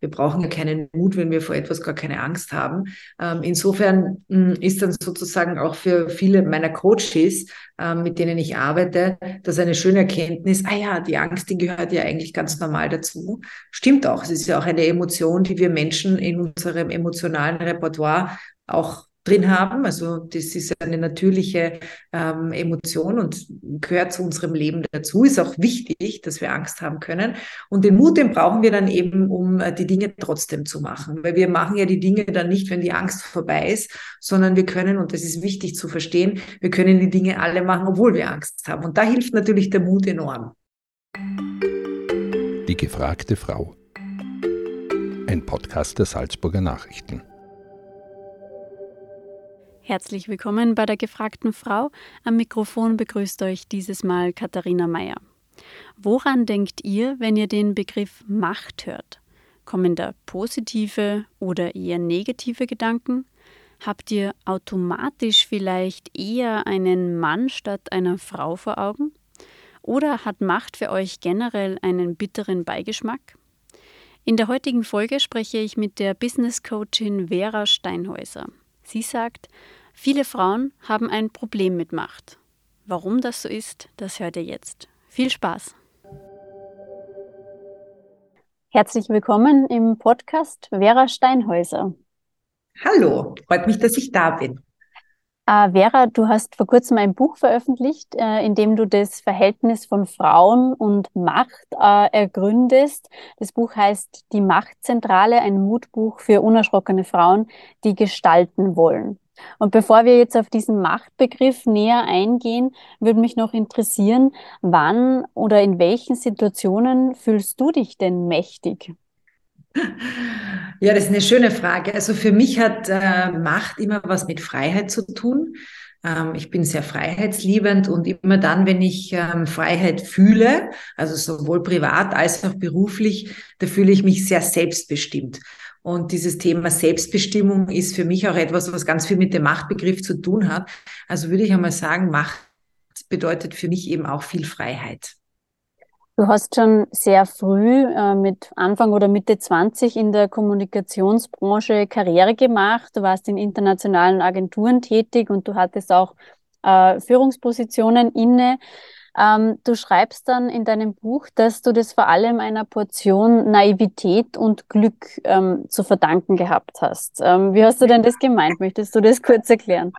Wir brauchen ja keinen Mut, wenn wir vor etwas gar keine Angst haben. Ähm, insofern mh, hm, ist dann sozusagen auch für viele meiner Coaches, äh, mit denen ich arbeite, das eine schöne Erkenntnis, ah ja, die Angst, die gehört ja eigentlich ganz normal dazu. Stimmt auch. Es ist ja auch eine Emotion, die wir Menschen in unserem emotionalen Repertoire auch drin haben. Also das ist eine natürliche ähm, Emotion und gehört zu unserem Leben dazu. Ist auch wichtig, dass wir Angst haben können. Und den Mut, den brauchen wir dann eben, um äh, die Dinge trotzdem zu machen. Weil wir machen ja die Dinge dann nicht, wenn die Angst vorbei ist, sondern wir können, und das ist wichtig zu verstehen, wir können die Dinge alle machen, obwohl wir Angst haben. Und da hilft natürlich der Mut enorm. Die gefragte Frau. Ein Podcast der Salzburger Nachrichten. Herzlich willkommen bei der gefragten Frau. Am Mikrofon begrüßt euch dieses Mal Katharina Mayer. Woran denkt ihr, wenn ihr den Begriff Macht hört? Kommen da positive oder eher negative Gedanken? Habt ihr automatisch vielleicht eher einen Mann statt einer Frau vor Augen? Oder hat Macht für euch generell einen bitteren Beigeschmack? In der heutigen Folge spreche ich mit der Business Coachin Vera Steinhäuser. Sie sagt, Viele Frauen haben ein Problem mit Macht. Warum das so ist, das hört ihr jetzt. Viel Spaß! Herzlich willkommen im Podcast Vera Steinhäuser. Hallo, freut mich, dass ich da bin. Äh, Vera, du hast vor kurzem ein Buch veröffentlicht, äh, in dem du das Verhältnis von Frauen und Macht äh, ergründest. Das Buch heißt Die Machtzentrale, ein Mutbuch für unerschrockene Frauen, die gestalten wollen. Und bevor wir jetzt auf diesen Machtbegriff näher eingehen, würde mich noch interessieren, wann oder in welchen Situationen fühlst du dich denn mächtig? Ja, das ist eine schöne Frage. Also für mich hat äh, Macht immer was mit Freiheit zu tun. Ähm, ich bin sehr freiheitsliebend und immer dann, wenn ich ähm, Freiheit fühle, also sowohl privat als auch beruflich, da fühle ich mich sehr selbstbestimmt. Und dieses Thema Selbstbestimmung ist für mich auch etwas, was ganz viel mit dem Machtbegriff zu tun hat. Also würde ich einmal sagen, Macht bedeutet für mich eben auch viel Freiheit. Du hast schon sehr früh äh, mit Anfang oder Mitte 20 in der Kommunikationsbranche Karriere gemacht. Du warst in internationalen Agenturen tätig und du hattest auch äh, Führungspositionen inne. Ähm, du schreibst dann in deinem Buch, dass du das vor allem einer Portion Naivität und Glück ähm, zu verdanken gehabt hast. Ähm, wie hast du denn das gemeint? Möchtest du das kurz erklären?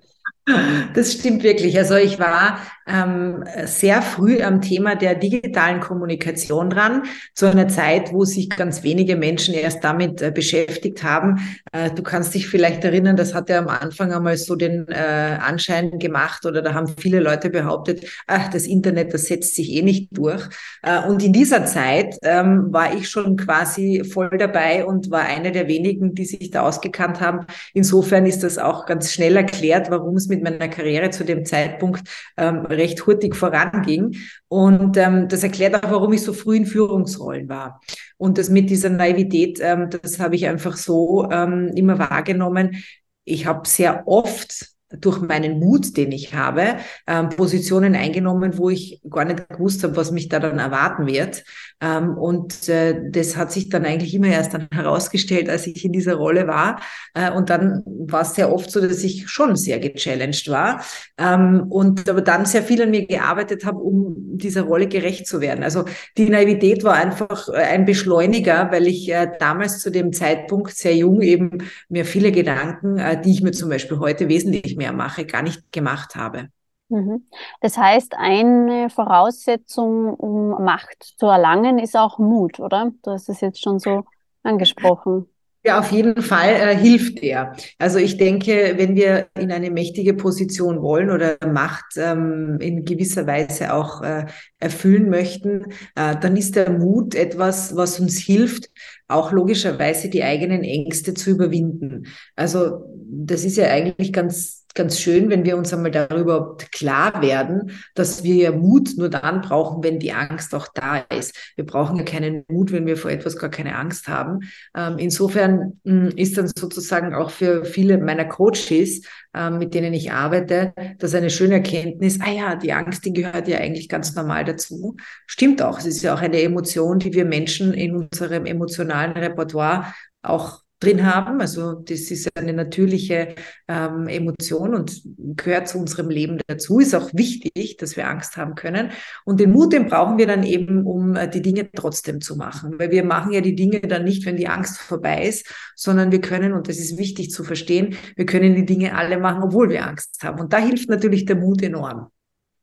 Das stimmt wirklich. Also ich war ähm, sehr früh am Thema der digitalen Kommunikation dran, zu einer Zeit, wo sich ganz wenige Menschen erst damit äh, beschäftigt haben. Äh, du kannst dich vielleicht erinnern, das hat ja am Anfang einmal so den äh, Anschein gemacht oder da haben viele Leute behauptet, ach, das Internet, das setzt sich eh nicht durch. Äh, und in dieser Zeit ähm, war ich schon quasi voll dabei und war eine der wenigen, die sich da ausgekannt haben. Insofern ist das auch ganz schnell erklärt, warum es mit meiner Karriere zu dem Zeitpunkt ähm, recht hurtig voranging. Und ähm, das erklärt auch, warum ich so früh in Führungsrollen war. Und das mit dieser Naivität, ähm, das habe ich einfach so ähm, immer wahrgenommen. Ich habe sehr oft durch meinen Mut, den ich habe, ähm, Positionen eingenommen, wo ich gar nicht gewusst habe, was mich da dann erwarten wird. Ähm, und äh, das hat sich dann eigentlich immer erst dann herausgestellt, als ich in dieser Rolle war. Äh, und dann war es sehr oft so, dass ich schon sehr gechallenged war ähm, und aber dann sehr viel an mir gearbeitet habe, um dieser Rolle gerecht zu werden. Also die Naivität war einfach äh, ein Beschleuniger, weil ich äh, damals zu dem Zeitpunkt sehr jung eben mir viele Gedanken, äh, die ich mir zum Beispiel heute wesentlich mehr mache, gar nicht gemacht habe. Mhm. Das heißt, eine Voraussetzung, um Macht zu erlangen, ist auch Mut, oder? Du hast es jetzt schon so angesprochen. Ja, auf jeden Fall äh, hilft er. Also ich denke, wenn wir in eine mächtige Position wollen oder Macht ähm, in gewisser Weise auch äh, erfüllen möchten, äh, dann ist der Mut etwas, was uns hilft, auch logischerweise die eigenen Ängste zu überwinden. Also das ist ja eigentlich ganz ganz schön, wenn wir uns einmal darüber klar werden, dass wir ja Mut nur dann brauchen, wenn die Angst auch da ist. Wir brauchen ja keinen Mut, wenn wir vor etwas gar keine Angst haben. Ähm, insofern mh, hm, ist dann sozusagen auch für viele meiner Coaches, ähm, mit denen ich arbeite, das eine schöne Erkenntnis, ah ja, die Angst, die gehört ja eigentlich ganz normal dazu. Stimmt auch. Es ist ja auch eine Emotion, die wir Menschen in unserem emotionalen Repertoire auch drin haben. Also das ist eine natürliche ähm, Emotion und gehört zu unserem Leben dazu. Ist auch wichtig, dass wir Angst haben können. Und den Mut, den brauchen wir dann eben, um äh, die Dinge trotzdem zu machen. Weil wir machen ja die Dinge dann nicht, wenn die Angst vorbei ist, sondern wir können, und das ist wichtig zu verstehen, wir können die Dinge alle machen, obwohl wir Angst haben. Und da hilft natürlich der Mut enorm.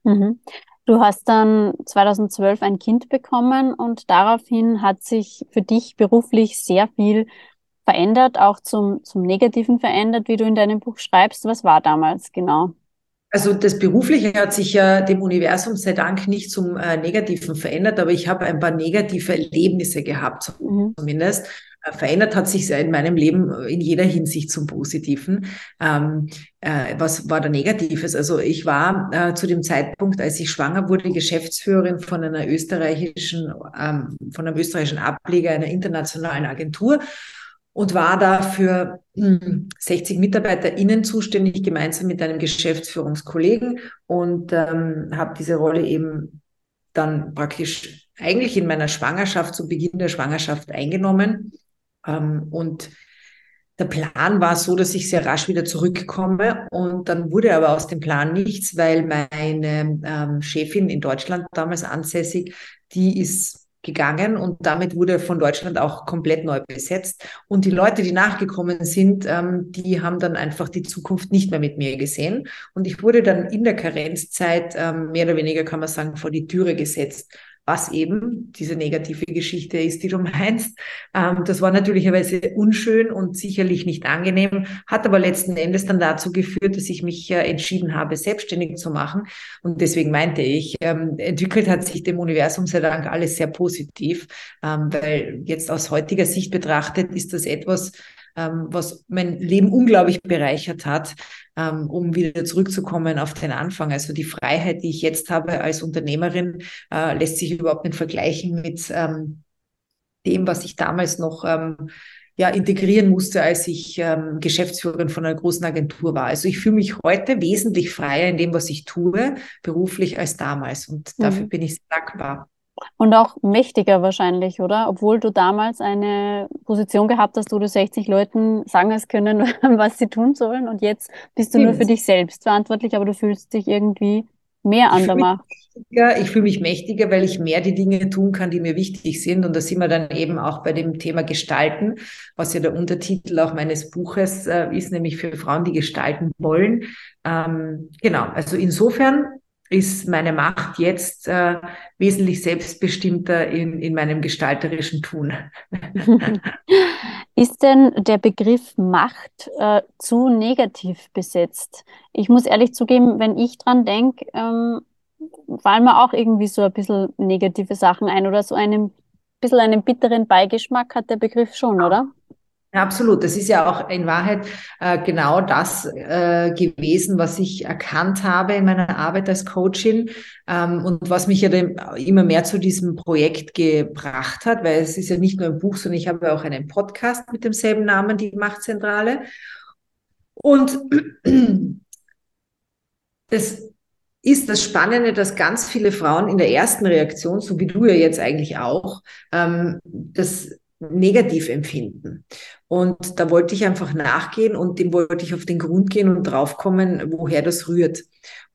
Mhm. Du hast dann 2012 ein Kind bekommen und daraufhin hat sich für dich beruflich sehr viel verändert, auch zum, zum Negativen verändert, wie du in deinem Buch schreibst. Was war damals genau? Also das Berufliche hat sich ja dem Universum sei Dank nicht zum äh, Negativen verändert, aber ich habe ein paar negative Erlebnisse gehabt, mhm. zumindest. Äh, verändert hat sich in meinem Leben in jeder Hinsicht zum Positiven. Ähm, äh, was war da Negatives? Also ich war äh, zu dem Zeitpunkt, als ich schwanger wurde, Geschäftsführerin von einer österreichischen, ähm, von einem österreichischen Ableger einer internationalen Agentur und war da für 60 hm, MitarbeiterInnen zuständig, gemeinsam mit einem Geschäftsführungskollegen und ähm, habe diese Rolle eben dann praktisch eigentlich in meiner Schwangerschaft, zu Beginn der Schwangerschaft eingenommen. Ähm, und der Plan war so, dass ich sehr rasch wieder zurückkomme. Und dann wurde aber aus dem Plan nichts, weil meine ähm, Chefin in Deutschland damals ansässig, die ist gegangen und damit wurde von Deutschland auch komplett neu besetzt. Und die Leute, die nachgekommen sind, ähm, die haben dann einfach die Zukunft nicht mehr mit mir gesehen. Und ich wurde dann in der Karenzzeit ähm, mehr oder weniger, kann man sagen, vor die Türe gesetzt was eben diese negative Geschichte ist, die du meinst. Ähm, das war natürlicherweise unschön und sicherlich nicht angenehm, hat aber letzten Endes dann dazu geführt, dass ich mich äh, entschieden habe, selbstständig zu machen. Und deswegen meinte ich, ähm, entwickelt hat sich dem Universum sei Dank alles sehr positiv, ähm, weil jetzt aus heutiger Sicht betrachtet ist das etwas, ähm, was mein Leben unglaublich bereichert hat, ähm, um wieder zurückzukommen auf den Anfang. Also die Freiheit, die ich jetzt habe als Unternehmerin, äh, lässt sich überhaupt nicht vergleichen mit ähm, dem, was ich damals noch ähm, ja, integrieren musste, als ich ähm, Geschäftsführerin von einer großen Agentur war. Also ich fühle mich heute wesentlich freier in dem, was ich tue, beruflich als damals. Und dafür mhm. bin ich sehr dankbar. Und auch mächtiger wahrscheinlich, oder? Obwohl du damals eine Position gehabt hast, wo du 60 Leuten sagen hast können, was sie tun sollen. Und jetzt bist du Stimmt. nur für dich selbst verantwortlich, aber du fühlst dich irgendwie mehr an der Macht. Ich fühle mich mächtiger, weil ich mehr die Dinge tun kann, die mir wichtig sind. Und da sind wir dann eben auch bei dem Thema Gestalten, was ja der Untertitel auch meines Buches äh, ist, nämlich für Frauen, die gestalten wollen. Ähm, genau, also insofern ist meine Macht jetzt äh, wesentlich selbstbestimmter in, in meinem gestalterischen Tun. ist denn der Begriff Macht äh, zu negativ besetzt? Ich muss ehrlich zugeben, wenn ich dran denke, ähm, fallen mir auch irgendwie so ein bisschen negative Sachen ein oder so einen bisschen einen bitteren Beigeschmack hat der Begriff schon, oder? Absolut. Das ist ja auch in Wahrheit äh, genau das äh, gewesen, was ich erkannt habe in meiner Arbeit als Coachin ähm, und was mich ja dem, immer mehr zu diesem Projekt gebracht hat, weil es ist ja nicht nur ein Buch, sondern ich habe auch einen Podcast mit demselben Namen, die Machtzentrale. Und das ist das Spannende, dass ganz viele Frauen in der ersten Reaktion, so wie du ja jetzt eigentlich auch, ähm, das negativ empfinden. Und da wollte ich einfach nachgehen und dem wollte ich auf den Grund gehen und draufkommen, woher das rührt.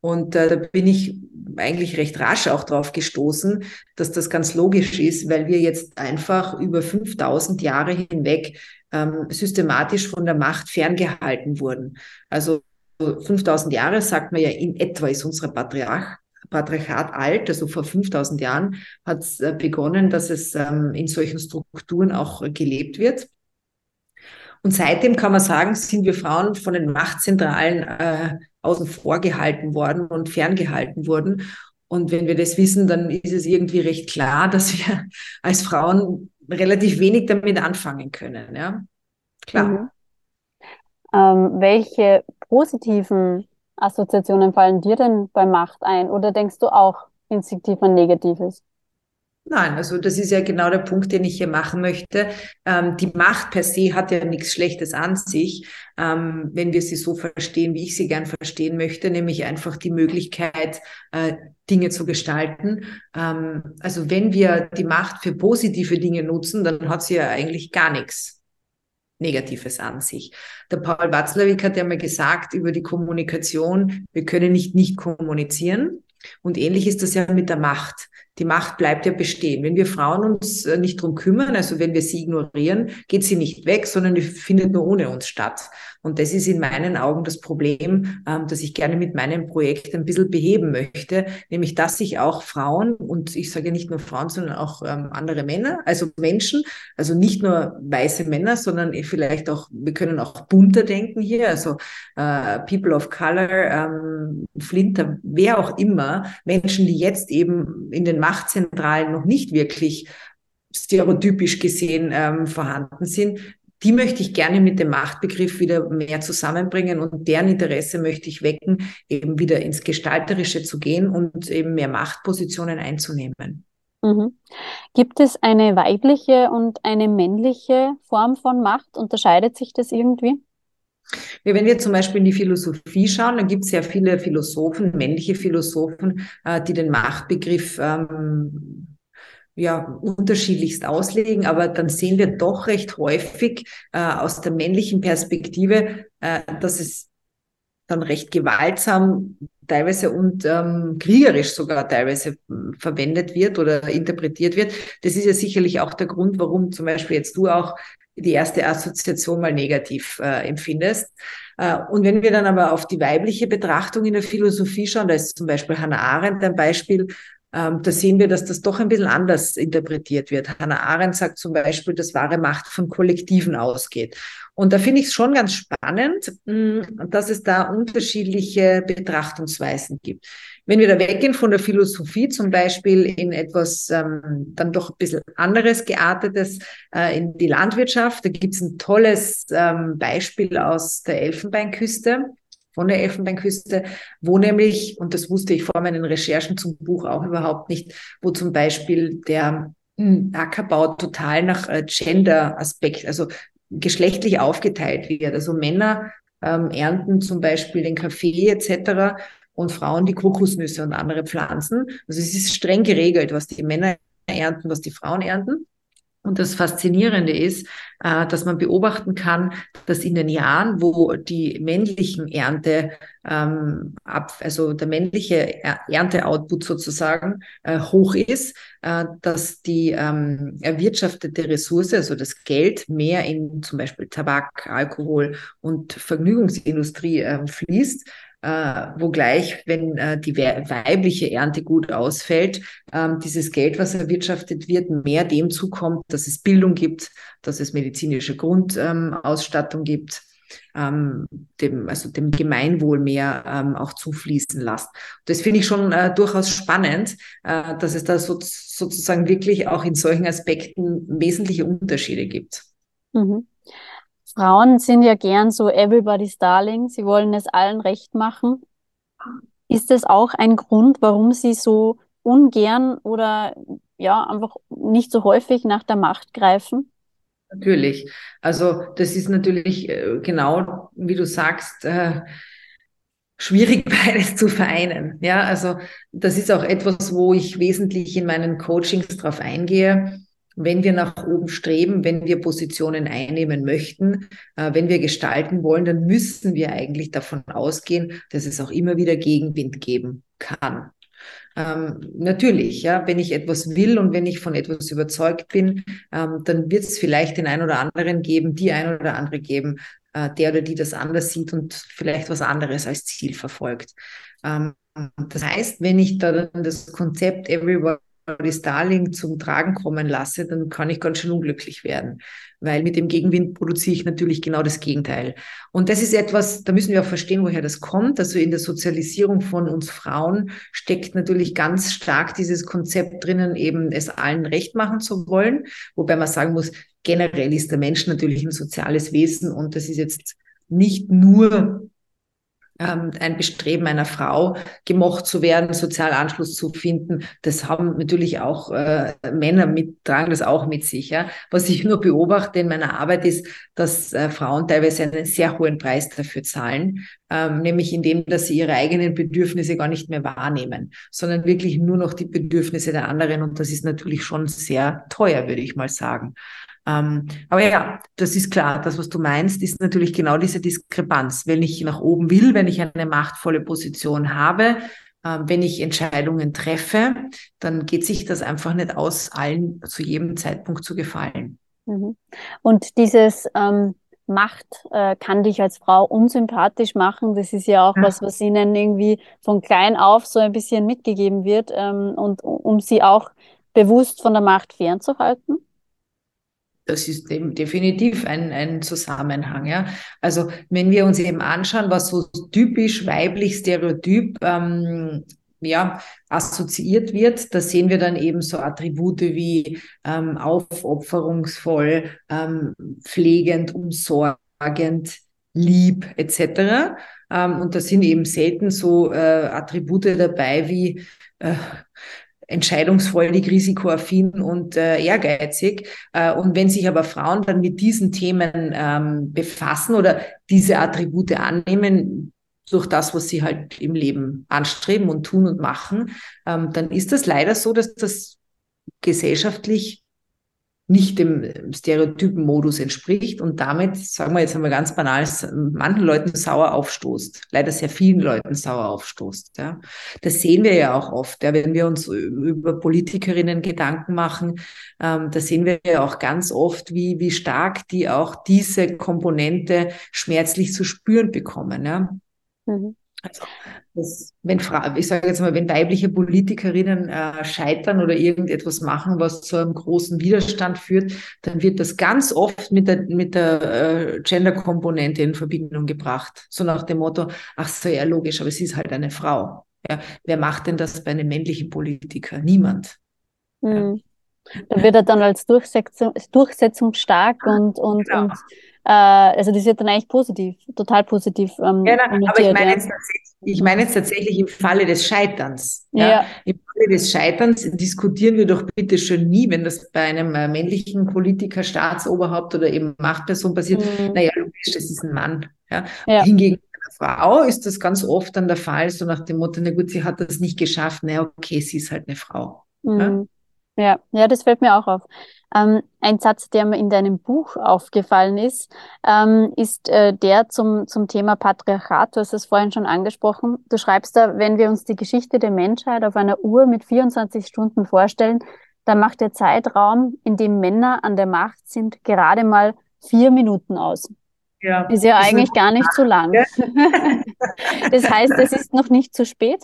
Und äh, da bin ich eigentlich recht rasch auch drauf gestoßen, dass das ganz logisch ist, weil wir jetzt einfach über 5000 Jahre hinweg ähm, systematisch von der Macht ferngehalten wurden. Also 5000 Jahre sagt man ja in etwa ist unser Patriarch Patriarchat alt, also vor 5000 Jahren hat es äh, begonnen, dass es ähm, in solchen Strukturen auch gelebt wird. Und seitdem kann man sagen, sind wir Frauen von den Machtzentralen äh, außen vor gehalten worden und ferngehalten worden. Und wenn wir das wissen, dann ist es irgendwie recht klar, dass wir als Frauen relativ wenig damit anfangen können. Ja, klar. Mhm. Ähm, welche positiven Assoziationen fallen dir denn bei Macht ein? Oder denkst du auch instinktiv an Negatives? Nein, also das ist ja genau der Punkt, den ich hier machen möchte. Ähm, die Macht per se hat ja nichts Schlechtes an sich, ähm, wenn wir sie so verstehen, wie ich sie gern verstehen möchte, nämlich einfach die Möglichkeit, äh, Dinge zu gestalten. Ähm, also wenn wir die Macht für positive Dinge nutzen, dann hat sie ja eigentlich gar nichts Negatives an sich. Der Paul Watzlawick hat ja mal gesagt über die Kommunikation, wir können nicht nicht kommunizieren. Und ähnlich ist das ja mit der Macht die Macht bleibt ja bestehen. Wenn wir Frauen uns äh, nicht drum kümmern, also wenn wir sie ignorieren, geht sie nicht weg, sondern die findet nur ohne uns statt. Und das ist in meinen Augen das Problem, ähm, das ich gerne mit meinem Projekt ein bisschen beheben möchte, nämlich dass sich auch Frauen und ich sage nicht nur Frauen, sondern auch ähm, andere Männer, also Menschen, also nicht nur weiße Männer, sondern vielleicht auch, wir können auch bunter denken hier, also äh, People of Color, ähm, Flinter, wer auch immer, Menschen, die jetzt eben in den Machtzentralen noch nicht wirklich stereotypisch gesehen ähm, vorhanden sind, die möchte ich gerne mit dem Machtbegriff wieder mehr zusammenbringen und deren Interesse möchte ich wecken, eben wieder ins Gestalterische zu gehen und eben mehr Machtpositionen einzunehmen. Mhm. Gibt es eine weibliche und eine männliche Form von Macht? Unterscheidet sich das irgendwie? Wenn wir zum Beispiel in die Philosophie schauen, dann gibt es ja viele Philosophen, männliche Philosophen, äh, die den Machtbegriff ähm, ja, unterschiedlichst auslegen, aber dann sehen wir doch recht häufig äh, aus der männlichen Perspektive, äh, dass es dann recht gewaltsam teilweise und ähm, kriegerisch sogar teilweise hm, verwendet wird oder interpretiert wird. Das ist ja sicherlich auch der Grund, warum zum Beispiel jetzt du auch die erste Assoziation mal negativ äh, empfindest. Äh, und wenn wir dann aber auf die weibliche Betrachtung in der Philosophie schauen, da ist zum Beispiel Hannah Arendt ein Beispiel, ähm, da sehen wir, dass das doch ein bisschen anders interpretiert wird. Hannah Arendt sagt zum Beispiel, dass wahre Macht von Kollektiven ausgeht. Und da finde ich es schon ganz spannend, mm, dass es da unterschiedliche Betrachtungsweisen gibt. Wenn wir da weggehen von der Philosophie zum Beispiel in etwas ähm, dann doch ein bisschen anderes geartetes, äh, in die Landwirtschaft, da gibt es ein tolles ähm, Beispiel aus der Elfenbeinküste von der Elfenbeinküste, wo nämlich, und das wusste ich vor meinen Recherchen zum Buch auch überhaupt nicht, wo zum Beispiel der hm, Ackerbau total nach äh, Gender-Aspekt, also geschlechtlich aufgeteilt wird. Also Männer ähm, ernten zum Beispiel den Kaffee etc. und Frauen die Kokosnüsse und andere Pflanzen. Also es ist streng geregelt, was die Männer ernten, was die Frauen ernten. Und das Faszinierende ist, äh, dass man beobachten kann, dass in den Jahren, wo die männlichen Ernte, ähm, also der männliche Ernteoutput sozusagen äh, hoch ist, äh, dass die ähm, erwirtschaftete Ressource, also das Geld, mehr in zum Beispiel Tabak, Alkohol und Vergnügungsindustrie äh, fließt äh, wogleich, wenn äh, die weibliche Ernte gut ausfällt, ähm, dieses Geld, was erwirtschaftet wird, mehr dem zukommt, dass es Bildung gibt, dass es medizinische Grundausstattung ähm, gibt, ähm, dem, also dem Gemeinwohl mehr ähm, auch zufließen lässt. Das finde ich schon äh, durchaus spannend, äh, dass es da so, sozusagen wirklich auch in solchen Aspekten wesentliche Unterschiede gibt. Mhm. Frauen sind ja gern so everybody's darling. Sie wollen es allen recht machen. Ist das auch ein Grund, warum sie so ungern oder ja, einfach nicht so häufig nach der Macht greifen? Natürlich. Also das ist natürlich äh, genau, wie du sagst, äh, schwierig beides zu vereinen. Ja, also das ist auch etwas, wo ich wesentlich in meinen Coachings drauf eingehe wenn wir nach oben streben, wenn wir Positionen einnehmen möchten, äh, wenn wir gestalten wollen, dann müssen wir eigentlich davon ausgehen, dass es auch immer wieder Gegenwind geben kann. Ähm, natürlich, ja, wenn ich etwas will und wenn ich von etwas überzeugt bin, ähm, dann wird es vielleicht den einen oder anderen geben, die ein oder andere geben, äh, der oder die das anders sieht und vielleicht was anderes als Ziel verfolgt. Ähm, das heißt, wenn ich da das Konzept Everyone die Starling zum Tragen kommen lasse, dann kann ich ganz schön unglücklich werden, weil mit dem Gegenwind produziere ich natürlich genau das Gegenteil. Und das ist etwas, da müssen wir auch verstehen, woher das kommt. Also in der Sozialisierung von uns Frauen steckt natürlich ganz stark dieses Konzept drinnen, eben es allen recht machen zu wollen, wobei man sagen muss, generell ist der Mensch natürlich ein soziales Wesen und das ist jetzt nicht nur ähm, ein Bestreben einer Frau, gemocht zu werden, sozial Anschluss zu finden. Das haben natürlich auch äh, Männer mit, tragen das auch mit sich. Ja. Was ich nur beobachte in meiner Arbeit ist, dass äh, Frauen teilweise einen sehr hohen Preis dafür zahlen, ähm, nämlich indem, dass sie ihre eigenen Bedürfnisse gar nicht mehr wahrnehmen, sondern wirklich nur noch die Bedürfnisse der anderen. Und das ist natürlich schon sehr teuer, würde ich mal sagen. Ähm, aber ja, das ist klar. Das, was du meinst, ist natürlich genau diese Diskrepanz. Wenn ich nach oben will, wenn ich eine machtvolle Position habe, äh, wenn ich Entscheidungen treffe, dann geht sich das einfach nicht aus, allen zu jedem Zeitpunkt zu gefallen. Mhm. Und dieses ähm, Macht äh, kann dich als Frau unsympathisch machen. Das ist ja auch ja. was, was ihnen irgendwie von klein auf so ein bisschen mitgegeben wird ähm, und um sie auch bewusst von der Macht fernzuhalten das ist definitiv ein, ein Zusammenhang. Ja? Also wenn wir uns eben anschauen, was so typisch weiblich stereotyp ähm, ja, assoziiert wird, da sehen wir dann eben so Attribute wie ähm, aufopferungsvoll, ähm, pflegend, umsorgend, lieb etc. Ähm, und da sind eben selten so äh, Attribute dabei wie äh, entscheidungsfreudig, risikoaffin und äh, ehrgeizig. Äh, und wenn sich aber Frauen dann mit diesen Themen ähm, befassen oder diese Attribute annehmen, durch das, was sie halt im Leben anstreben und tun und machen, ähm, dann ist das leider so, dass das gesellschaftlich nicht dem Stereotypen-Modus entspricht und damit, sagen wir jetzt einmal ganz banal, manchen Leuten sauer aufstoßt, leider sehr vielen Leuten sauer aufstoßt. Ja. Das sehen wir ja auch oft, ja, wenn wir uns über Politikerinnen Gedanken machen, ähm, da sehen wir ja auch ganz oft, wie, wie stark die auch diese Komponente schmerzlich zu spüren bekommen. Ja. Mhm. Also, das, wenn Fra ich sage jetzt mal, wenn weibliche Politikerinnen äh, scheitern oder irgendetwas machen, was zu einem großen Widerstand führt, dann wird das ganz oft mit der, mit der äh, Gender-Komponente in Verbindung gebracht. So nach dem Motto, ach so, ja, logisch, aber sie ist halt eine Frau. Ja, wer macht denn das bei einem männlichen Politiker? Niemand. Mhm. Ja. Da wird er dann als Durchsetzung, durchsetzungsstark und, und, genau. und äh, also das wird dann eigentlich positiv, total positiv. Ähm, ja, na, aber ich meine, ja. jetzt ich meine jetzt tatsächlich im Falle des Scheiterns. Ja. ja. Im Falle des Scheiterns diskutieren wir doch bitte schon nie, wenn das bei einem äh, männlichen Politiker, Staatsoberhaupt oder eben Machtperson passiert. Mhm. Naja, logisch, das ist ein Mann. Ja. ja. Hingegen bei einer Frau ist das ganz oft dann der Fall, so nach dem Motto, na gut, sie hat das nicht geschafft, na okay, sie ist halt eine Frau. Mhm. Ja, ja, das fällt mir auch auf. Ähm, ein Satz, der mir in deinem Buch aufgefallen ist, ähm, ist äh, der zum, zum Thema Patriarchat. Du hast es vorhin schon angesprochen. Du schreibst da, wenn wir uns die Geschichte der Menschheit auf einer Uhr mit 24 Stunden vorstellen, dann macht der Zeitraum, in dem Männer an der Macht sind, gerade mal vier Minuten aus. Ja, ist ja eigentlich gar nicht so lang. das heißt, es ist noch nicht zu spät.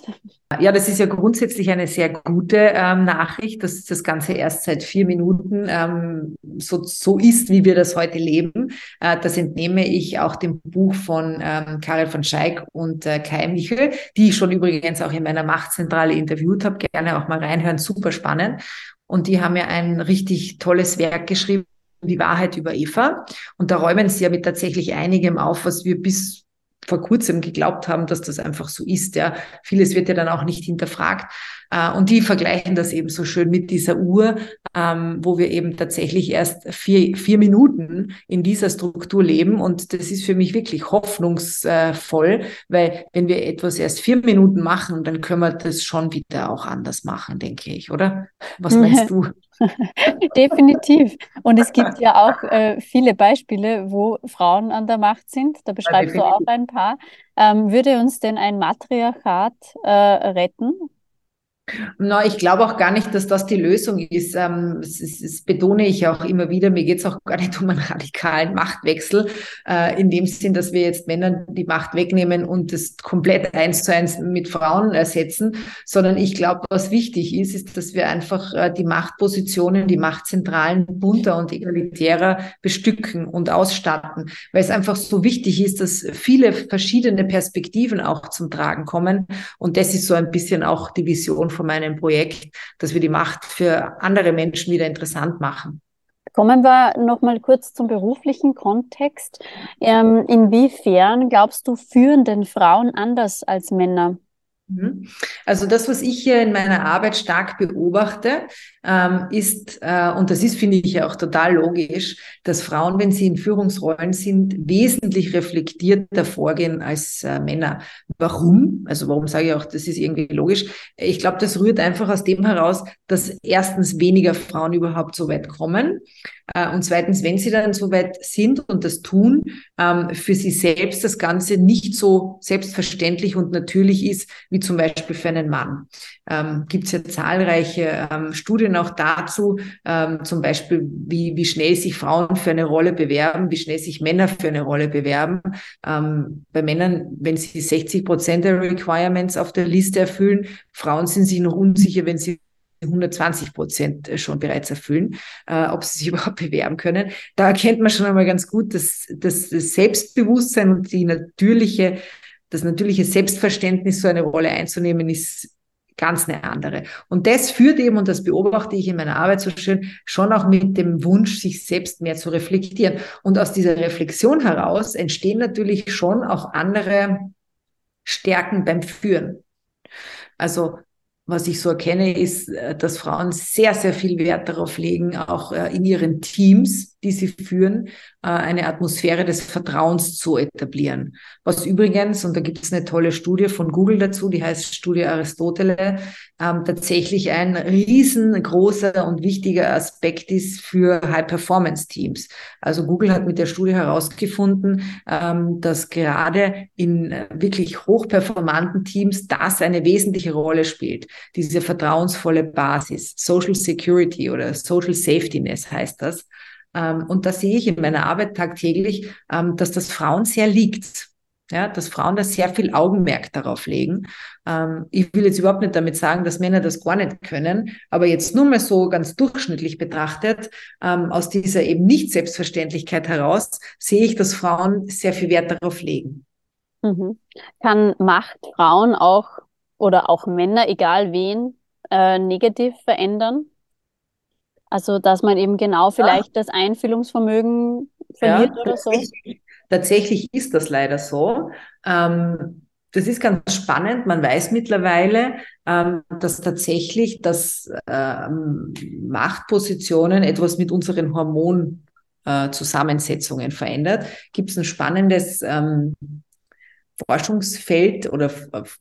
Ja, das ist ja grundsätzlich eine sehr gute ähm, Nachricht, dass das Ganze erst seit vier Minuten ähm, so, so ist, wie wir das heute leben. Äh, das entnehme ich auch dem Buch von ähm, Karel von Scheik und äh, Kai Michel, die ich schon übrigens auch in meiner Machtzentrale interviewt habe. Gerne auch mal reinhören, super spannend. Und die haben ja ein richtig tolles Werk geschrieben die Wahrheit über Eva. Und da räumen sie ja mit tatsächlich einigem auf, was wir bis vor kurzem geglaubt haben, dass das einfach so ist. Ja, vieles wird ja dann auch nicht hinterfragt. Äh, und die vergleichen das eben so schön mit dieser Uhr, ähm, wo wir eben tatsächlich erst vier, vier Minuten in dieser Struktur leben. Und das ist für mich wirklich hoffnungsvoll, weil wenn wir etwas erst vier Minuten machen, dann können wir das schon wieder auch anders machen, denke ich, oder? Was meinst du? Definitiv. Und es gibt ja auch äh, viele Beispiele, wo Frauen an der Macht sind. Da beschreibst ja, du auch ein paar. Ähm, würde uns denn ein Matriarchat äh, retten? Na, ich glaube auch gar nicht, dass das die Lösung ist. Ähm, das, das, betone ich auch immer wieder. Mir geht es auch gar nicht um einen radikalen Machtwechsel, äh, in dem Sinn, dass wir jetzt Männern die Macht wegnehmen und das komplett eins zu eins mit Frauen ersetzen, sondern ich glaube, was wichtig ist, ist, dass wir einfach äh, die Machtpositionen, die Machtzentralen bunter und egalitärer bestücken und ausstatten, weil es einfach so wichtig ist, dass viele verschiedene Perspektiven auch zum Tragen kommen. Und das ist so ein bisschen auch die Vision von meinem Projekt, dass wir die Macht für andere Menschen wieder interessant machen. Kommen wir noch mal kurz zum beruflichen Kontext. Ähm, inwiefern glaubst du, führen denn Frauen anders als Männer? Mhm. Also das, was ich hier in meiner Arbeit stark beobachte, ähm, ist, äh, und das ist, finde ich, auch total logisch, dass Frauen, wenn sie in Führungsrollen sind, wesentlich reflektierter vorgehen als äh, Männer. Warum? Also warum sage ich auch, das ist irgendwie logisch? Ich glaube, das rührt einfach aus dem heraus, dass erstens weniger Frauen überhaupt so weit kommen äh, und zweitens, wenn sie dann so weit sind und das tun, ähm, für sie selbst das Ganze nicht so selbstverständlich und natürlich ist, wie zum Beispiel für einen Mann. Ähm, Gibt es ja zahlreiche ähm, Studien auch dazu, ähm, zum Beispiel, wie, wie schnell sich Frauen für eine Rolle bewerben, wie schnell sich Männer für eine Rolle bewerben. Ähm, bei Männern, wenn sie 60 Prozent der Requirements auf der Liste erfüllen, Frauen sind sich noch unsicher, wenn sie 120 Prozent schon bereits erfüllen, äh, ob sie sich überhaupt bewerben können. Da erkennt man schon einmal ganz gut, dass, dass das Selbstbewusstsein und die natürliche, das natürliche Selbstverständnis, so eine Rolle einzunehmen, ist ganz eine andere. Und das führt eben, und das beobachte ich in meiner Arbeit so schön, schon auch mit dem Wunsch, sich selbst mehr zu reflektieren. Und aus dieser Reflexion heraus entstehen natürlich schon auch andere Stärken beim Führen. Also was ich so erkenne, ist, äh, dass Frauen sehr, sehr viel Wert darauf legen, auch äh, in ihren Teams, die sie führen, äh, eine Atmosphäre des Vertrauens zu etablieren. Was übrigens, und da gibt es eine tolle Studie von Google dazu, die heißt Studie Aristotele, ähm, tatsächlich ein riesengroßer und wichtiger Aspekt ist für High-Performance-Teams. Also Google hat mit der Studie herausgefunden, ähm, dass gerade in wirklich hochperformanten Teams das eine wesentliche Rolle spielt. Diese vertrauensvolle Basis, Social Security oder Social Safetyness heißt das. Ähm, und da sehe ich in meiner Arbeit tagtäglich, ähm, dass das Frauen sehr liegt. Ja, dass Frauen da sehr viel Augenmerk darauf legen. Ähm, ich will jetzt überhaupt nicht damit sagen, dass Männer das gar nicht können, aber jetzt nur mal so ganz durchschnittlich betrachtet, aus dieser eben nicht Selbstverständlichkeit heraus, sehe ich, dass Frauen sehr viel Wert darauf legen. Mhm. Kann Macht Frauen auch oder auch Männer, egal wen, äh, negativ verändern? Also, dass man eben genau vielleicht ja. das Einfühlungsvermögen verliert ja, oder so. Tatsächlich ist das leider so. Ähm, das ist ganz spannend. Man weiß mittlerweile, ähm, dass tatsächlich das ähm, Machtpositionen etwas mit unseren Hormonzusammensetzungen äh, verändert. Gibt es ein spannendes ähm, Forschungsfeld oder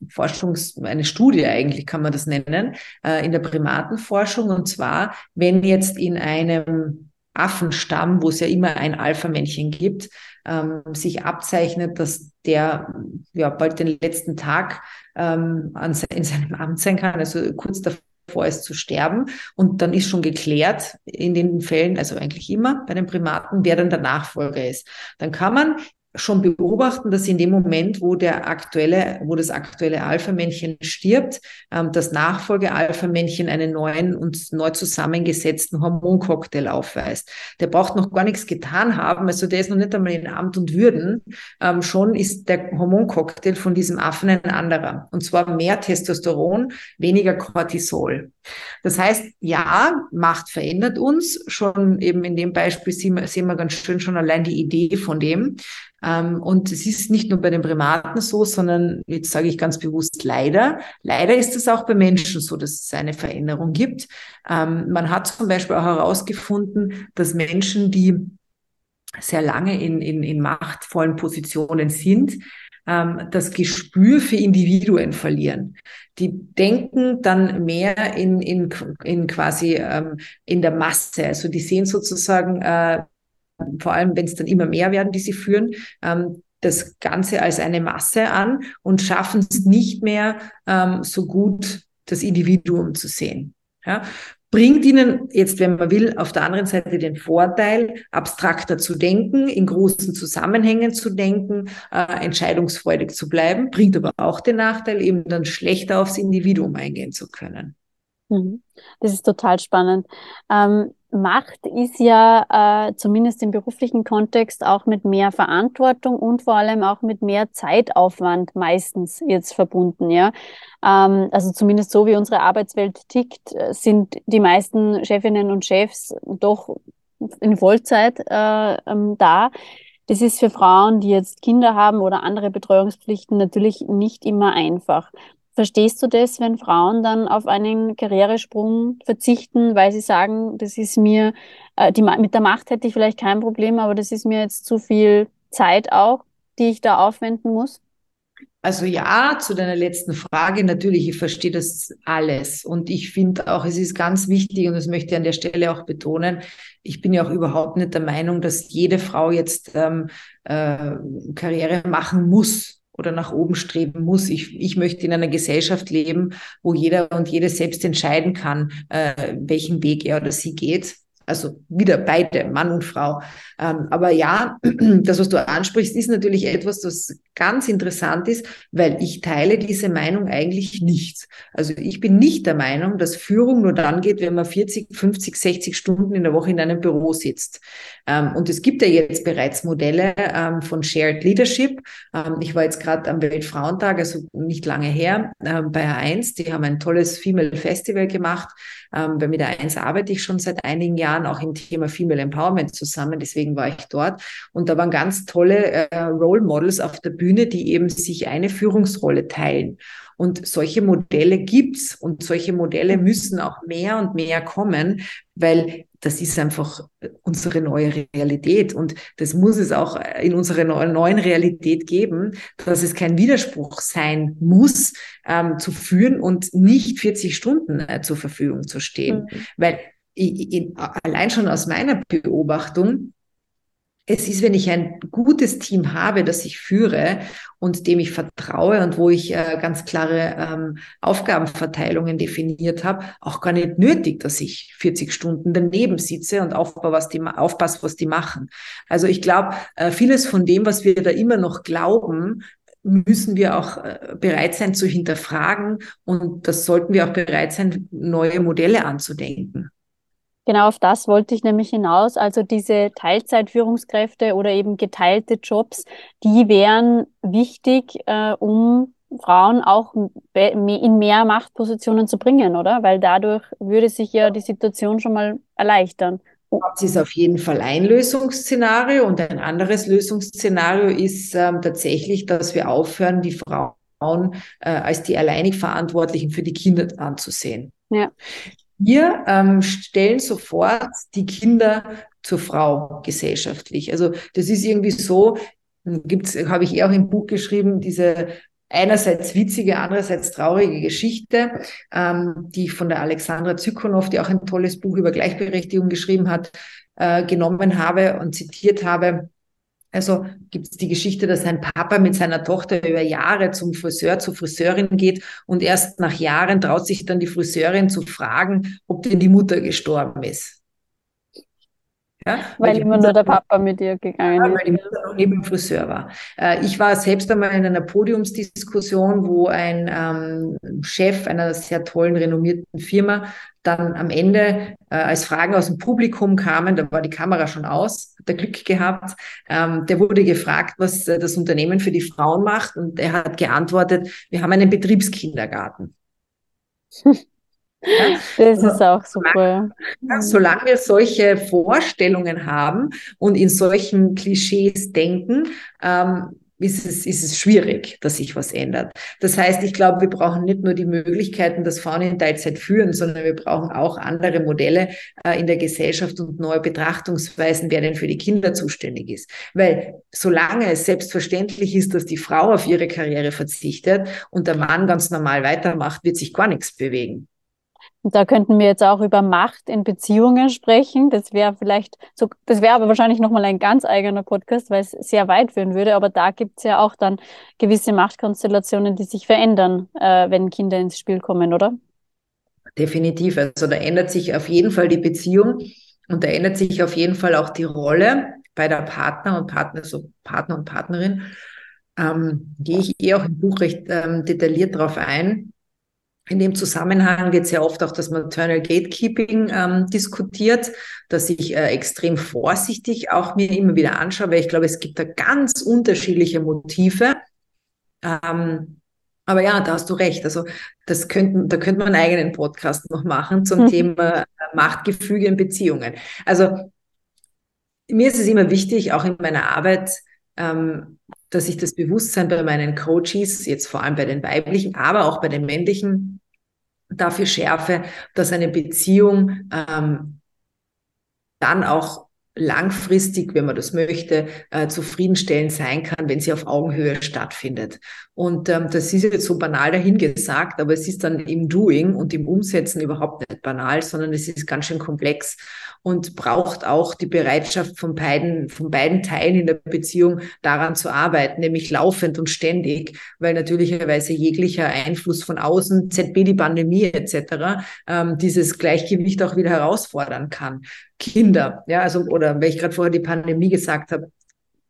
Forschungs, eine Studie eigentlich kann man das nennen, äh, in der Primatenforschung. Und zwar, wenn jetzt in einem Affenstamm, wo es ja immer ein Alpha-Männchen gibt, ähm, sich abzeichnet, dass der ja bald den letzten Tag ähm, an, in seinem Amt sein kann, also kurz davor ist zu sterben. Und dann ist schon geklärt in den Fällen, also eigentlich immer bei den Primaten, wer dann der Nachfolger ist. Dann kann man schon beobachten, dass in dem Moment, wo der aktuelle, wo das aktuelle Alpha-Männchen stirbt, ähm, das Nachfolge-Alpha-Männchen einen neuen und neu zusammengesetzten Hormoncocktail aufweist. Der braucht noch gar nichts getan haben, also der ist noch nicht einmal in Amt und Würden. Ähm, schon ist der Hormoncocktail von diesem Affen ein anderer. Und zwar mehr Testosteron, weniger Cortisol. Das heißt, ja, Macht verändert uns. Schon eben in dem Beispiel sehen wir, sehen wir ganz schön schon allein die Idee von dem. Ähm, und es ist nicht nur bei den Primaten so, sondern jetzt sage ich ganz bewusst leider. Leider ist es auch bei Menschen so, dass es eine Veränderung gibt. Ähm, man hat zum Beispiel auch herausgefunden, dass Menschen, die sehr lange in, in, in machtvollen Positionen sind, ähm, das Gespür für Individuen verlieren. Die denken dann mehr in, in, in quasi in der Masse. Also die sehen sozusagen äh, vor allem wenn es dann immer mehr werden, die sie führen, ähm, das Ganze als eine Masse an und schaffen es nicht mehr ähm, so gut, das Individuum zu sehen. Ja? Bringt ihnen jetzt, wenn man will, auf der anderen Seite den Vorteil, abstrakter zu denken, in großen Zusammenhängen zu denken, äh, entscheidungsfreudig zu bleiben, bringt aber auch den Nachteil, eben dann schlechter aufs Individuum eingehen zu können. Mhm. Das ist total spannend. Ähm, Macht ist ja äh, zumindest im beruflichen Kontext auch mit mehr Verantwortung und vor allem auch mit mehr Zeitaufwand meistens jetzt verbunden, ja. Ähm, also zumindest so wie unsere Arbeitswelt tickt, sind die meisten Chefinnen und Chefs doch in Vollzeit äh, ähm, da. Das ist für Frauen, die jetzt Kinder haben oder andere Betreuungspflichten, natürlich nicht immer einfach. Verstehst du das, wenn Frauen dann auf einen Karrieresprung verzichten, weil sie sagen, das ist mir, äh, die, mit der Macht hätte ich vielleicht kein Problem, aber das ist mir jetzt zu viel Zeit auch, die ich da aufwenden muss? Also ja, zu deiner letzten Frage, natürlich, ich verstehe das alles. Und ich finde auch, es ist ganz wichtig, und das möchte ich an der Stelle auch betonen, ich bin ja auch überhaupt nicht der Meinung, dass jede Frau jetzt ähm, äh, Karriere machen muss oder nach oben streben muss. Ich, ich möchte in einer Gesellschaft leben, wo jeder und jede selbst entscheiden kann, äh, welchen Weg er oder sie geht. Also wieder beide, Mann und Frau. Ähm, aber ja, das, was du ansprichst, ist natürlich etwas, das ganz interessant ist, weil ich teile diese Meinung eigentlich nicht. Also ich bin nicht der Meinung, dass Führung nur dann geht, wenn man 40, 50, 60 Stunden in der Woche in einem Büro sitzt. Ähm, und es gibt ja jetzt bereits Modelle ähm, von Shared Leadership. Ähm, ich war jetzt gerade am Weltfrauentag, also nicht lange her, ähm, bei A1. Die haben ein tolles Female Festival gemacht. Ähm, bei mit A1 arbeite ich schon seit einigen Jahren auch im Thema Female Empowerment zusammen. Deswegen deswegen war ich dort. Und da waren ganz tolle äh, Role Models auf der Bühne, die eben sich eine Führungsrolle teilen. Und solche Modelle gibt's und solche Modelle müssen auch mehr und mehr kommen, weil das ist einfach unsere neue Realität und das muss es auch in unserer neuen Realität geben, dass es kein Widerspruch sein muss, ähm, zu führen und nicht 40 Stunden äh, zur Verfügung zu stehen. Mhm. Weil ich, allein schon aus meiner Beobachtung, es ist, wenn ich ein gutes Team habe, das ich führe und dem ich vertraue und wo ich äh, ganz klare ähm, Aufgabenverteilungen definiert habe, auch gar nicht nötig, dass ich 40 Stunden daneben sitze und aufpasse, was die, aufpasse, was die machen. Also ich glaube, äh, vieles von dem, was wir da immer noch glauben, müssen wir auch äh, bereit sein zu hinterfragen und das sollten wir auch bereit sein, neue Modelle anzudenken. Genau auf das wollte ich nämlich hinaus. Also diese Teilzeitführungskräfte oder eben geteilte Jobs, die wären wichtig, äh, um Frauen auch in mehr Machtpositionen zu bringen, oder? Weil dadurch würde sich ja die Situation schon mal erleichtern. Das ist auf jeden Fall ein Lösungsszenario und ein anderes Lösungsszenario ist ähm, tatsächlich, dass wir aufhören, die Frauen äh, als die alleinig Verantwortlichen für die Kinder anzusehen. Ja. Wir ähm, stellen sofort die Kinder zur Frau gesellschaftlich. Also das ist irgendwie so, gibt's, habe ich eh auch im Buch geschrieben, diese einerseits witzige, andererseits traurige Geschichte, ähm, die ich von der Alexandra Zykonow, die auch ein tolles Buch über Gleichberechtigung geschrieben hat, äh, genommen habe und zitiert habe. Also gibt es die Geschichte, dass ein Papa mit seiner Tochter über Jahre zum Friseur, zur Friseurin geht und erst nach Jahren traut sich dann die Friseurin zu fragen, ob denn die Mutter gestorben ist. Ja, weil, weil immer nur der Papa mit ihr gegangen ja, ist. Weil die Mutter noch neben dem Friseur war. Äh, ich war selbst einmal in einer Podiumsdiskussion, wo ein ähm, Chef einer sehr tollen, renommierten Firma dann am Ende, äh, als Fragen aus dem Publikum kamen, da war die Kamera schon aus, hat er Glück gehabt, ähm, der wurde gefragt, was äh, das Unternehmen für die Frauen macht und er hat geantwortet, wir haben einen Betriebskindergarten. Das ist auch super. Ja, solange wir solche Vorstellungen haben und in solchen Klischees denken, ähm, ist es, ist es schwierig, dass sich was ändert. Das heißt, ich glaube, wir brauchen nicht nur die Möglichkeiten, dass Frauen in Teilzeit führen, sondern wir brauchen auch andere Modelle äh, in der Gesellschaft und neue Betrachtungsweisen, wer denn für die Kinder zuständig ist. Weil solange es selbstverständlich ist, dass die Frau auf ihre Karriere verzichtet und der Mann ganz normal weitermacht, wird sich gar nichts bewegen. Da könnten wir jetzt auch über Macht in Beziehungen sprechen. Das wäre vielleicht so, das wäre aber wahrscheinlich nochmal ein ganz eigener Podcast, weil es sehr weit führen würde. Aber da gibt es ja auch dann gewisse Machtkonstellationen, die sich verändern, äh, wenn Kinder ins Spiel kommen, oder? Definitiv. Also da ändert sich auf jeden Fall die Beziehung und da ändert sich auf jeden Fall auch die Rolle bei der Partner und Partner, so Partner und Partnerin. Ähm, gehe ich eh auch im Buch recht ähm, detailliert darauf ein in dem Zusammenhang wird sehr oft auch das Maternal Gatekeeping ähm, diskutiert, dass ich äh, extrem vorsichtig auch mir immer wieder anschaue, weil ich glaube, es gibt da ganz unterschiedliche Motive. Ähm, aber ja, da hast du recht. Also das könnten, da könnte man einen eigenen Podcast noch machen zum mhm. Thema äh, Machtgefüge in Beziehungen. Also mir ist es immer wichtig, auch in meiner Arbeit, ähm, dass ich das Bewusstsein bei meinen Coaches, jetzt vor allem bei den weiblichen, aber auch bei den männlichen, dafür schärfe, dass eine Beziehung ähm, dann auch langfristig, wenn man das möchte, äh, zufriedenstellend sein kann, wenn sie auf Augenhöhe stattfindet. Und ähm, das ist jetzt so banal dahingesagt, aber es ist dann im Doing und im Umsetzen überhaupt nicht banal, sondern es ist ganz schön komplex und braucht auch die Bereitschaft von beiden, von beiden Teilen in der Beziehung daran zu arbeiten, nämlich laufend und ständig, weil natürlicherweise jeglicher Einfluss von außen, ZB, die Pandemie etc., ähm, dieses Gleichgewicht auch wieder herausfordern kann. Kinder, ja, also, oder weil ich gerade vorher die Pandemie gesagt habe,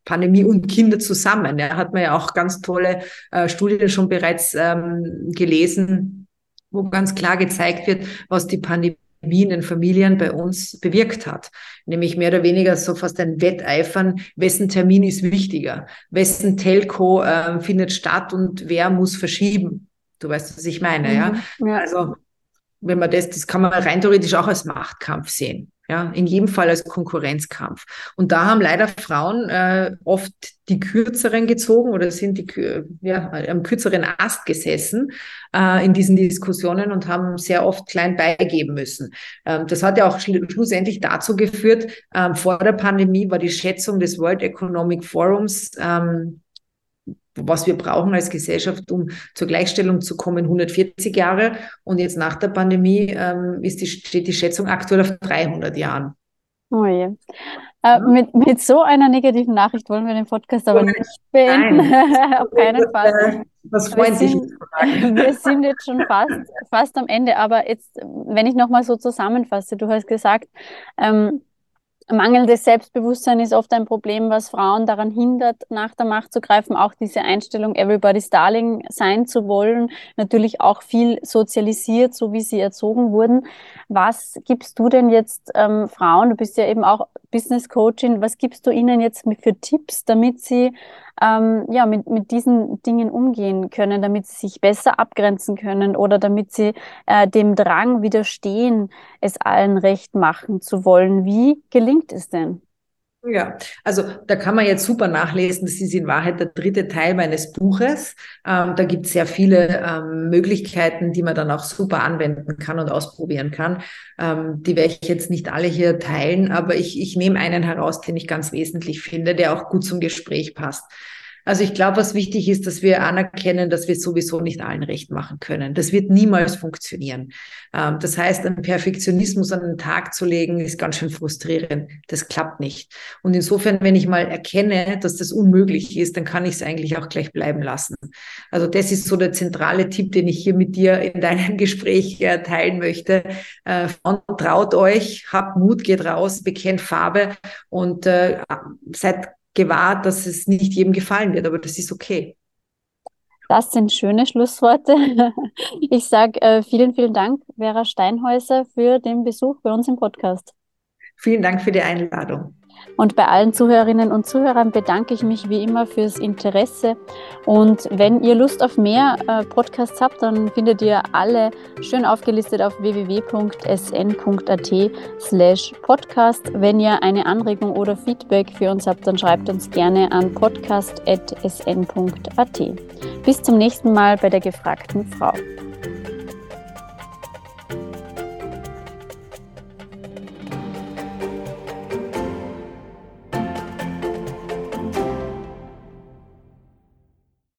Pandemie und Kinder zusammen. Ja, hat man ja auch ganz tolle äh, Studien schon bereits ähm, gelesen, wo ganz klar gezeigt wird, was die Pandemie in den Familien bei uns bewirkt hat. Nämlich mehr oder weniger so fast ein Wetteifern, wessen Termin ist wichtiger, wessen Telco äh, findet statt und wer muss verschieben. Du weißt, was ich meine, mhm, ja? ja? Also, wenn man das, das kann man rein theoretisch auch als Machtkampf sehen. Ja, in jedem Fall als Konkurrenzkampf. Und da haben leider Frauen äh, oft die kürzeren gezogen oder sind die ja, am kürzeren Ast gesessen äh, in diesen Diskussionen und haben sehr oft klein beigeben müssen. Ähm, das hat ja auch schl schlussendlich dazu geführt, ähm, vor der Pandemie war die Schätzung des World Economic Forums ähm, was wir brauchen als Gesellschaft, um zur Gleichstellung zu kommen, 140 Jahre. Und jetzt nach der Pandemie ähm, ist die, steht die Schätzung aktuell auf 300 Jahren. Oh je. Äh, mit, mit so einer negativen Nachricht wollen wir den Podcast aber nicht beenden. auf keinen Fall. Das freut sich. Wir sind jetzt schon fast, fast am Ende. Aber jetzt, wenn ich nochmal so zusammenfasse, du hast gesagt, ähm, Mangelndes Selbstbewusstsein ist oft ein Problem, was Frauen daran hindert, nach der Macht zu greifen. Auch diese Einstellung, Everybody's Darling sein zu wollen, natürlich auch viel sozialisiert, so wie sie erzogen wurden. Was gibst du denn jetzt ähm, Frauen, du bist ja eben auch Business Coaching, was gibst du ihnen jetzt für Tipps, damit sie ähm, ja, mit, mit diesen Dingen umgehen können, damit sie sich besser abgrenzen können oder damit sie äh, dem Drang widerstehen, es allen recht machen zu wollen. Wie gelingt es denn? Ja, also da kann man jetzt super nachlesen. Das ist in Wahrheit der dritte Teil meines Buches. Ähm, da gibt es sehr viele ähm, Möglichkeiten, die man dann auch super anwenden kann und ausprobieren kann. Ähm, die werde ich jetzt nicht alle hier teilen, aber ich, ich nehme einen heraus, den ich ganz wesentlich finde, der auch gut zum Gespräch passt. Also ich glaube, was wichtig ist, dass wir anerkennen, dass wir sowieso nicht allen recht machen können. Das wird niemals funktionieren. Ähm, das heißt, einen Perfektionismus an den Tag zu legen, ist ganz schön frustrierend. Das klappt nicht. Und insofern, wenn ich mal erkenne, dass das unmöglich ist, dann kann ich es eigentlich auch gleich bleiben lassen. Also das ist so der zentrale Tipp, den ich hier mit dir in deinem Gespräch äh, teilen möchte. Äh, traut euch, habt Mut, geht raus, bekennt Farbe und äh, seid gewahrt, dass es nicht jedem gefallen wird, aber das ist okay. Das sind schöne Schlussworte. Ich sage äh, vielen, vielen Dank, Vera Steinhäuser, für den Besuch bei uns im Podcast. Vielen Dank für die Einladung. Und bei allen Zuhörerinnen und Zuhörern bedanke ich mich wie immer fürs Interesse. Und wenn ihr Lust auf mehr äh, Podcasts habt, dann findet ihr alle schön aufgelistet auf www.sn.at slash podcast. Wenn ihr eine Anregung oder Feedback für uns habt, dann schreibt uns gerne an podcast.sn.at. Bis zum nächsten Mal bei der gefragten Frau.